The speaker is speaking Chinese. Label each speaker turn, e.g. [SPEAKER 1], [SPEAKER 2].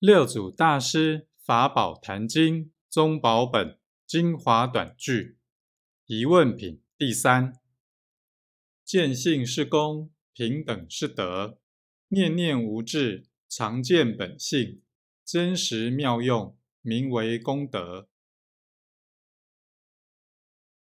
[SPEAKER 1] 六祖大师法宝坛经中宝本精华短句。疑问品第三：见性是功，平等是德，念念无智，常见本性，真实妙用，名为功德。